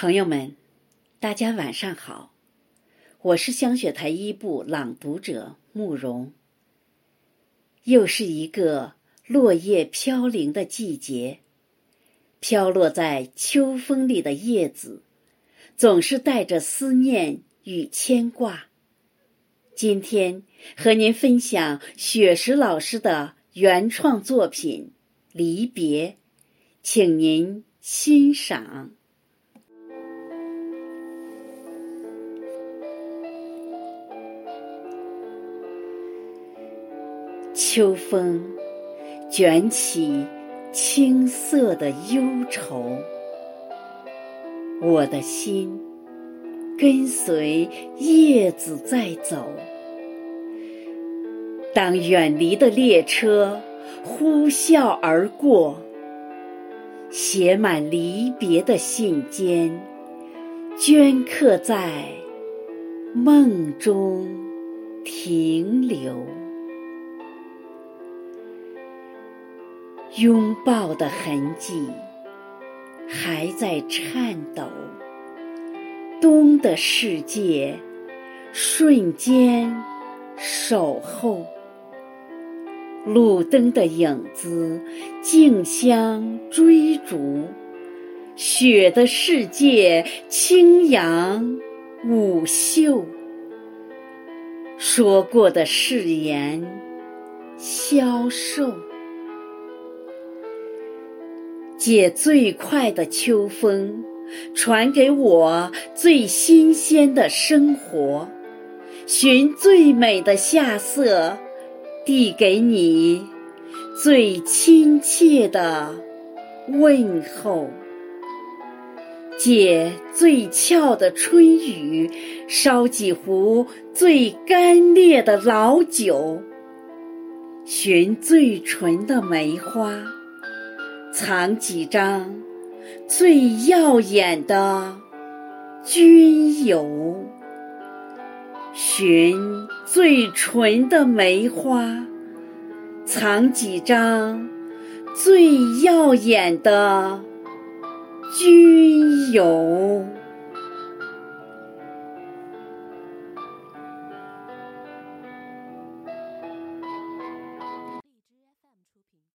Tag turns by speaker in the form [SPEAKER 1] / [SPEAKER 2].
[SPEAKER 1] 朋友们，大家晚上好，我是香雪台一部朗读者慕容。又是一个落叶飘零的季节，飘落在秋风里的叶子，总是带着思念与牵挂。今天和您分享雪石老师的原创作品《离别》，请您欣赏。秋风卷起青色的忧愁，我的心跟随叶子在走。当远离的列车呼啸而过，写满离别的信笺，镌刻在梦中停留。拥抱的痕迹还在颤抖，冬的世界瞬间守候，路灯的影子竞相追逐，雪的世界轻扬舞袖，说过的誓言消瘦。借最快的秋风，传给我最新鲜的生活；寻最美的夏色，递给你最亲切的问候；借最俏的春雨，烧几壶最干裂的老酒；寻最纯的梅花。藏几张最耀眼的君游，寻最纯的梅花，藏几张最耀眼的君游。